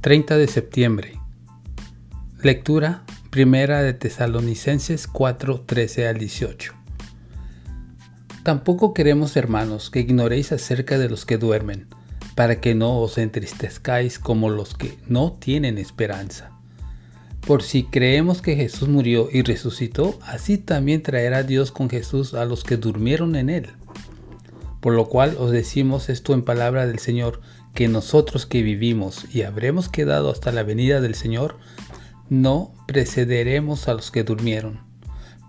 30 de septiembre. Lectura Primera de Tesalonicenses 4, 13 al 18. Tampoco queremos, hermanos, que ignoréis acerca de los que duermen, para que no os entristezcáis como los que no tienen esperanza. Por si creemos que Jesús murió y resucitó, así también traerá Dios con Jesús a los que durmieron en él. Por lo cual os decimos esto en palabra del Señor, que nosotros que vivimos y habremos quedado hasta la venida del Señor, no precederemos a los que durmieron.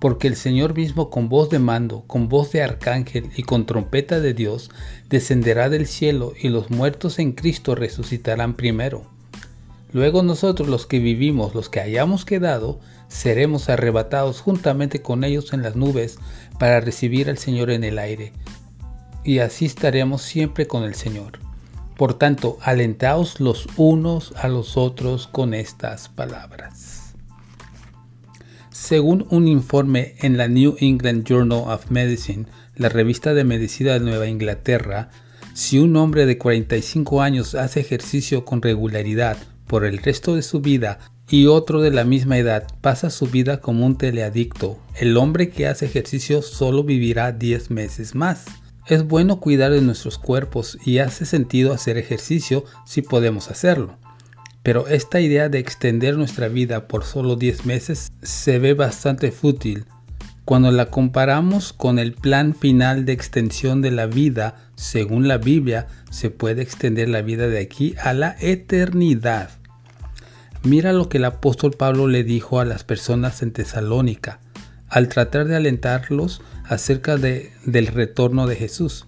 Porque el Señor mismo con voz de mando, con voz de arcángel y con trompeta de Dios, descenderá del cielo y los muertos en Cristo resucitarán primero. Luego nosotros los que vivimos, los que hayamos quedado, seremos arrebatados juntamente con ellos en las nubes para recibir al Señor en el aire y así estaremos siempre con el Señor. Por tanto, alentaos los unos a los otros con estas palabras. Según un informe en la New England Journal of Medicine, la revista de medicina de Nueva Inglaterra, si un hombre de 45 años hace ejercicio con regularidad por el resto de su vida y otro de la misma edad pasa su vida como un teleadicto, el hombre que hace ejercicio solo vivirá 10 meses más. Es bueno cuidar de nuestros cuerpos y hace sentido hacer ejercicio si podemos hacerlo. Pero esta idea de extender nuestra vida por solo 10 meses se ve bastante fútil cuando la comparamos con el plan final de extensión de la vida. Según la Biblia, se puede extender la vida de aquí a la eternidad. Mira lo que el apóstol Pablo le dijo a las personas en Tesalónica al tratar de alentarlos acerca de, del retorno de Jesús.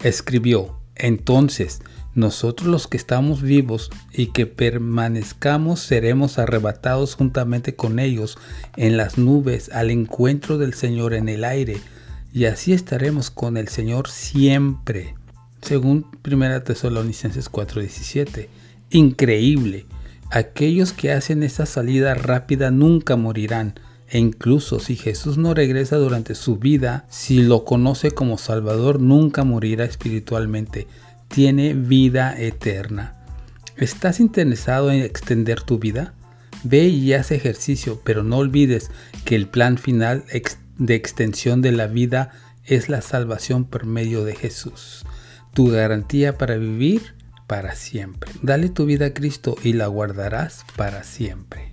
Escribió, entonces, nosotros los que estamos vivos y que permanezcamos seremos arrebatados juntamente con ellos en las nubes al encuentro del Señor en el aire, y así estaremos con el Señor siempre. Según 1 Tesalonicenses 4:17. Increíble. Aquellos que hacen esa salida rápida nunca morirán, e incluso si Jesús no regresa durante su vida, si lo conoce como Salvador, nunca morirá espiritualmente. Tiene vida eterna. ¿Estás interesado en extender tu vida? Ve y haz ejercicio, pero no olvides que el plan final de extensión de la vida es la salvación por medio de Jesús. Tu garantía para vivir para siempre. Dale tu vida a Cristo y la guardarás para siempre.